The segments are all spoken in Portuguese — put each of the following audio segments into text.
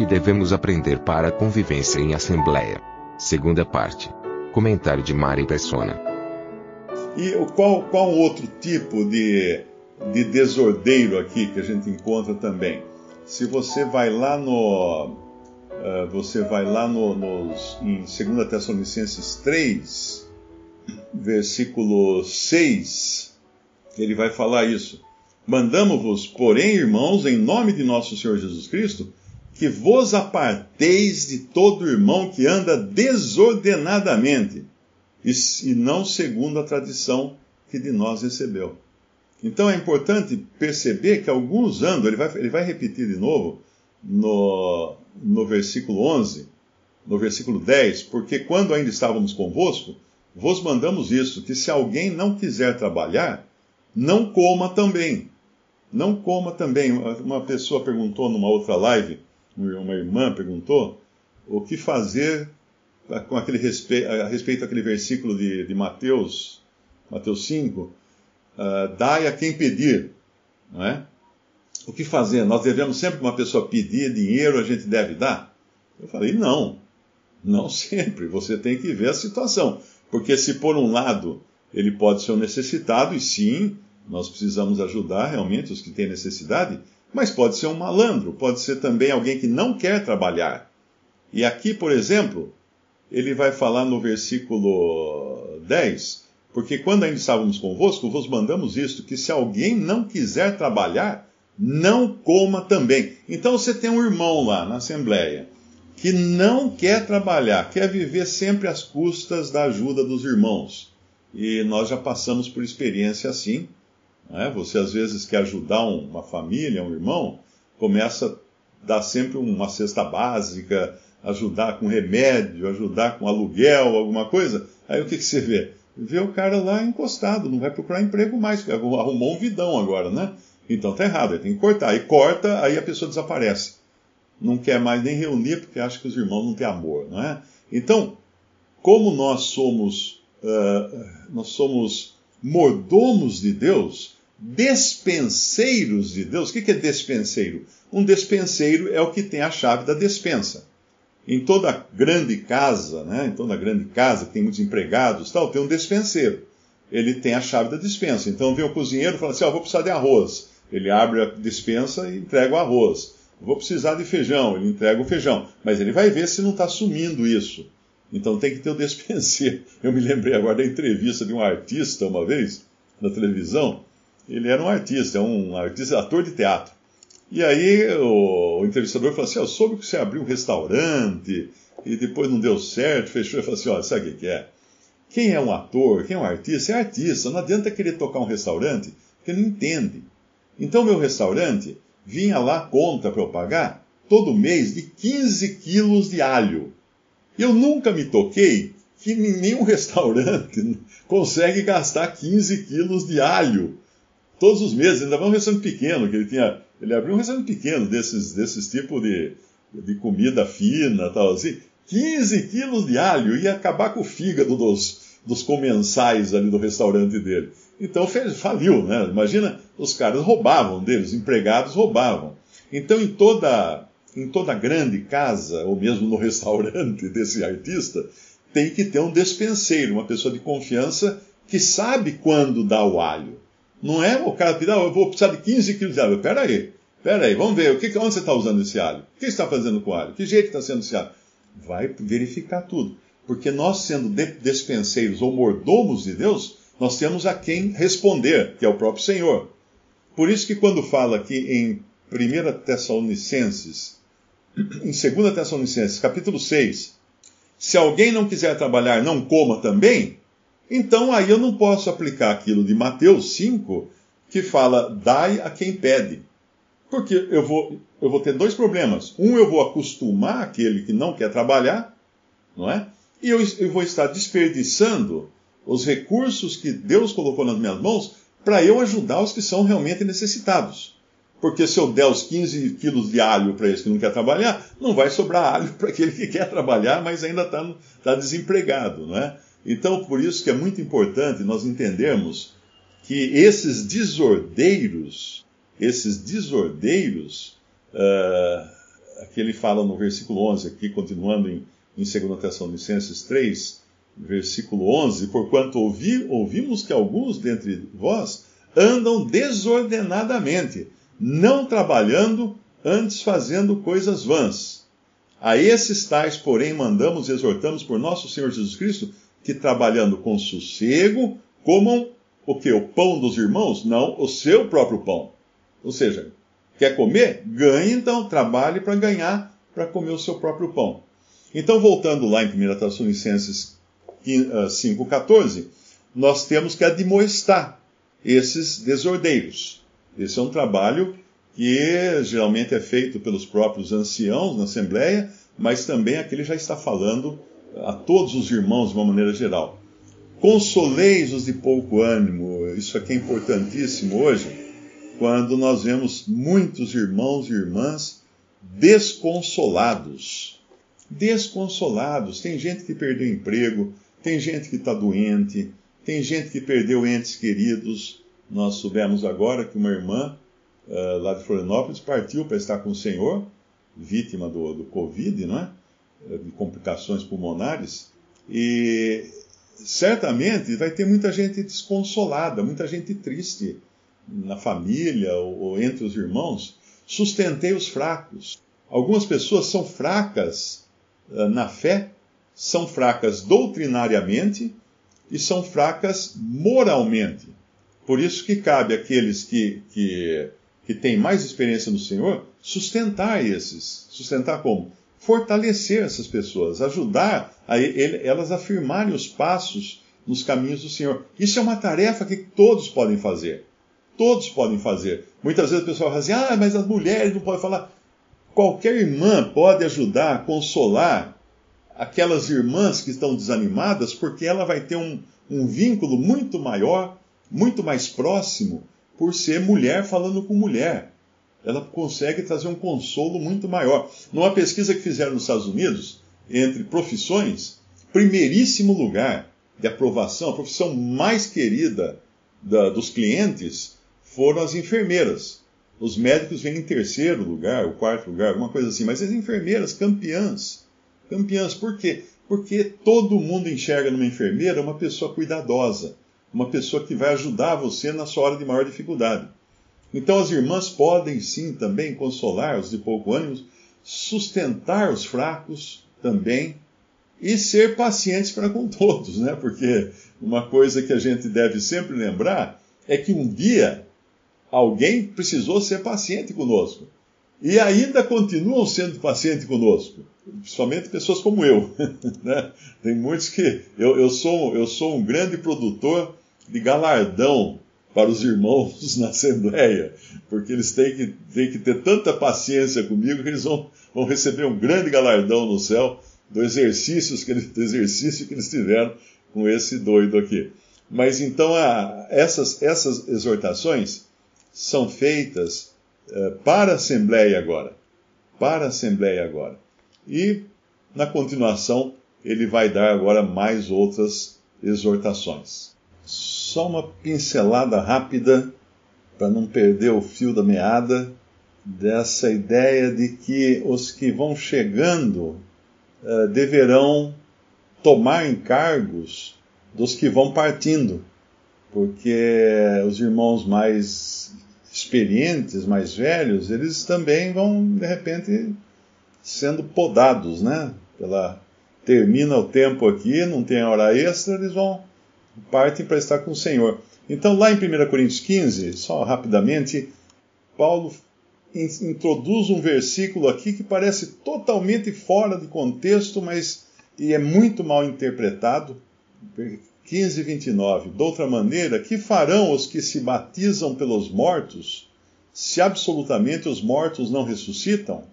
que devemos aprender para a convivência em assembleia. Segunda parte. Comentário de Mari Persona. E qual, qual outro tipo de, de desordeiro aqui que a gente encontra também? Se você vai lá no. ah, você vai lá no, nos, em 2 Tessalonicenses 3, versículo 6, ele vai falar isso. Mandamos-vos, porém, irmãos, em nome de nosso Senhor Jesus Cristo, que vos aparteis de todo irmão que anda desordenadamente e, não segundo a tradição que de nós recebeu. Então é importante perceber que alguns andam, ele vai, ele vai repetir de novo no, no versículo 11, no versículo 10, porque quando ainda estávamos convosco, vos mandamos isso, que se alguém não quiser trabalhar, não coma também. Não coma também. Uma pessoa perguntou numa outra live, uma irmã perguntou, o que fazer com aquele respeito, a respeito daquele versículo de, de Mateus, Mateus 5, uh, dai a quem pedir, não é? O que fazer? Nós devemos sempre uma pessoa pedir dinheiro, a gente deve dar? Eu falei, não, não sempre, você tem que ver a situação, porque se por um lado ele pode ser um necessitado, e sim, nós precisamos ajudar realmente os que têm necessidade, mas pode ser um malandro, pode ser também alguém que não quer trabalhar. E aqui, por exemplo, ele vai falar no versículo 10, porque quando ainda estávamos convosco, vos mandamos isto, que se alguém não quiser trabalhar, não coma também. Então você tem um irmão lá na Assembleia que não quer trabalhar, quer viver sempre às custas da ajuda dos irmãos. E nós já passamos por experiência assim. Né? Você às vezes quer ajudar uma família, um irmão, começa a dar sempre uma cesta básica, ajudar com remédio, ajudar com aluguel, alguma coisa. Aí o que, que você vê? Vê o cara lá encostado, não vai procurar emprego mais, arrumou um vidão agora, né? Então tá errado, ele tem que cortar. E corta, aí a pessoa desaparece. Não quer mais nem reunir, porque acha que os irmãos não têm amor, não é? Então, como nós somos, uh, nós somos mordomos de Deus, despenseiros de Deus, o que é despenseiro? Um despenseiro é o que tem a chave da despensa em toda grande casa, né, em toda grande casa que tem muitos empregados, tal, tem um despenseiro. Ele tem a chave da despensa. Então vem o cozinheiro e fala assim: oh, vou precisar de arroz. Ele abre a despensa e entrega o arroz. Vou precisar de feijão, ele entrega o feijão. Mas ele vai ver se não está sumindo isso. Então tem que ter o despenseiro. Eu me lembrei agora da entrevista de um artista uma vez na televisão. Ele era um artista, é um artista, ator de teatro. E aí o, o entrevistador falou assim: Eu soube que você abriu um restaurante e depois não deu certo, fechou. Ele falou assim: Olha, sabe o que é? Quem é um ator, quem é um artista, é artista. Não adianta querer tocar um restaurante, porque não entende. Então, meu restaurante vinha lá conta para eu pagar todo mês de 15 quilos de alho. Eu nunca me toquei que nenhum restaurante consegue gastar 15 quilos de alho todos os meses. Ainda um restaurante pequeno, que ele tinha ele abriu um restaurante pequeno desses, desses tipos de, de comida fina, tal assim. 15 quilos de alho ia acabar com o fígado dos, dos comensais ali do restaurante dele. Então fez, faliu, né? Imagina, os caras roubavam dele, os empregados roubavam. Então em toda, em toda grande casa, ou mesmo no restaurante desse artista, tem que ter um despenseiro, uma pessoa de confiança que sabe quando dá o alho. Não é o cara pedir, ah, eu vou precisar de 15 quilos de alho. Pera aí, pera aí, vamos ver, o que, onde você está usando esse alho? O que você está fazendo com o alho? Que jeito está sendo esse alho? Vai verificar tudo. Porque nós, sendo despenseiros ou mordomos de Deus, nós temos a quem responder, que é o próprio Senhor. Por isso que quando fala aqui em 1 Tessalonicenses, em 2 Tessalonicenses, capítulo 6, se alguém não quiser trabalhar, não coma também, então aí eu não posso aplicar aquilo de Mateus 5, que fala: dai a quem pede. Porque eu vou, eu vou ter dois problemas. Um, eu vou acostumar aquele que não quer trabalhar, não é? E eu, eu vou estar desperdiçando os recursos que Deus colocou nas minhas mãos para eu ajudar os que são realmente necessitados. Porque se eu der os 15 quilos de alho para esse que não quer trabalhar, não vai sobrar alho para aquele que quer trabalhar, mas ainda está tá desempregado, não é? Então, por isso que é muito importante nós entendermos que esses desordeiros, esses desordeiros, uh, que ele fala no versículo 11, aqui continuando em, em 2 Tessalonicenses 3, versículo 11, porquanto ouvi, ouvimos que alguns dentre vós andam desordenadamente, não trabalhando, antes fazendo coisas vãs. A esses tais, porém, mandamos e exortamos por nosso Senhor Jesus Cristo que trabalhando com sossego comam o que? O pão dos irmãos? Não, o seu próprio pão. Ou seja, quer comer? Ganhe então, trabalhe para ganhar, para comer o seu próprio pão. Então, voltando lá em 1 Tessalonicenses 5,14, nós temos que admoestar esses desordeiros. Esse é um trabalho que geralmente é feito pelos próprios anciãos na Assembleia, mas também aqui ele já está falando a todos os irmãos de uma maneira geral. Consoleis os de pouco ânimo, isso aqui é importantíssimo hoje, quando nós vemos muitos irmãos e irmãs desconsolados. Desconsolados. Tem gente que perdeu emprego, tem gente que está doente, tem gente que perdeu entes queridos. Nós soubemos agora que uma irmã uh, lá de Florianópolis partiu para estar com o Senhor, vítima do, do Covid, não é? Eh, de complicações pulmonares, e certamente vai ter muita gente desconsolada, muita gente triste na família ou, ou entre os irmãos. Sustentei os fracos. Algumas pessoas são fracas uh, na fé, são fracas doutrinariamente e são fracas moralmente. Por isso que cabe àqueles que, que, que têm mais experiência no Senhor sustentar esses. Sustentar como? Fortalecer essas pessoas, ajudar a ele, elas a firmarem os passos nos caminhos do Senhor. Isso é uma tarefa que todos podem fazer. Todos podem fazer. Muitas vezes o pessoal fala assim: ah, mas as mulheres não podem falar. Qualquer irmã pode ajudar, consolar aquelas irmãs que estão desanimadas, porque ela vai ter um, um vínculo muito maior, muito mais próximo, por ser mulher falando com mulher ela consegue trazer um consolo muito maior. Numa pesquisa que fizeram nos Estados Unidos, entre profissões, primeiríssimo lugar de aprovação, a profissão mais querida da, dos clientes foram as enfermeiras. Os médicos vêm em terceiro lugar, o quarto lugar, alguma coisa assim, mas as enfermeiras, campeãs. Campeãs, por quê? Porque todo mundo enxerga numa enfermeira uma pessoa cuidadosa, uma pessoa que vai ajudar você na sua hora de maior dificuldade. Então as irmãs podem sim também consolar os de pouco ânimo, sustentar os fracos também e ser pacientes para com todos, né? Porque uma coisa que a gente deve sempre lembrar é que um dia alguém precisou ser paciente conosco. E ainda continuam sendo pacientes conosco, principalmente pessoas como eu. Né? Tem muitos que. Eu, eu, sou, eu sou um grande produtor de galardão para os irmãos na Assembleia, porque eles têm que, têm que ter tanta paciência comigo que eles vão, vão receber um grande galardão no céu do, exercícios que eles, do exercício que eles tiveram com esse doido aqui. Mas então a, essas, essas exortações são feitas uh, para a Assembleia agora. Para a Assembleia agora. E, na continuação, ele vai dar agora mais outras exortações só uma pincelada rápida, para não perder o fio da meada, dessa ideia de que os que vão chegando uh, deverão tomar encargos dos que vão partindo, porque os irmãos mais experientes, mais velhos, eles também vão, de repente, sendo podados, né? Pela, termina o tempo aqui, não tem hora extra, eles vão partem para estar com o Senhor. Então, lá em 1 Coríntios 15, só rapidamente, Paulo introduz um versículo aqui que parece totalmente fora de contexto, mas e é muito mal interpretado, 15, 29. De outra maneira, que farão os que se batizam pelos mortos, se absolutamente os mortos não ressuscitam?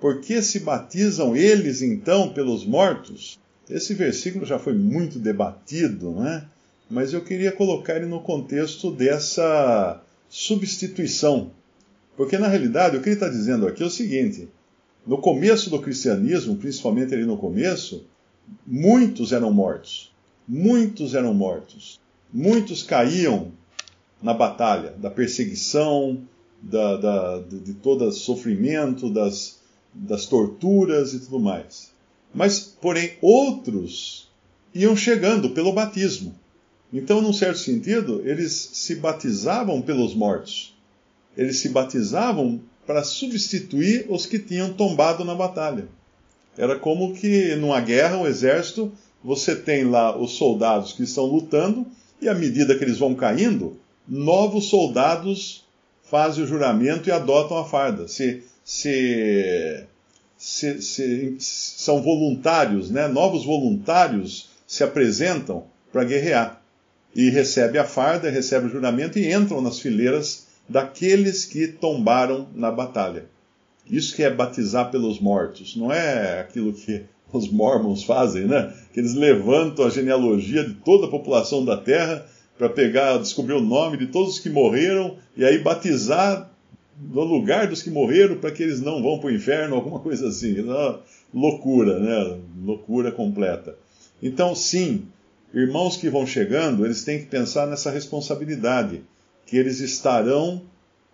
Por que se batizam eles então pelos mortos? Esse versículo já foi muito debatido, né? mas eu queria colocar ele no contexto dessa substituição. Porque na realidade o que ele está dizendo aqui é o seguinte: no começo do cristianismo, principalmente ali no começo, muitos eram mortos. Muitos eram mortos. Muitos caíam na batalha, da perseguição, da, da, de todo sofrimento, das, das torturas e tudo mais. Mas, porém, outros iam chegando pelo batismo. Então, num certo sentido, eles se batizavam pelos mortos. Eles se batizavam para substituir os que tinham tombado na batalha. Era como que numa guerra, um exército, você tem lá os soldados que estão lutando, e à medida que eles vão caindo, novos soldados fazem o juramento e adotam a farda. Se, se, se, se são voluntários, né? novos voluntários se apresentam para guerrear. E recebe a farda, recebe o juramento e entram nas fileiras daqueles que tombaram na batalha. Isso que é batizar pelos mortos, não é aquilo que os mormons fazem, né? Que eles levantam a genealogia de toda a população da terra para pegar, descobrir o nome de todos os que morreram e aí batizar no lugar dos que morreram para que eles não vão para o inferno, alguma coisa assim. Loucura, né? Loucura completa. Então, sim, irmãos que vão chegando, eles têm que pensar nessa responsabilidade, que eles estarão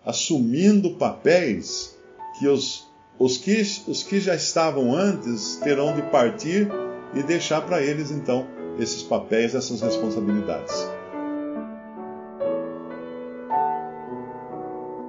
assumindo papéis que os os que, os que já estavam antes terão de partir e deixar para eles, então, esses papéis, essas responsabilidades.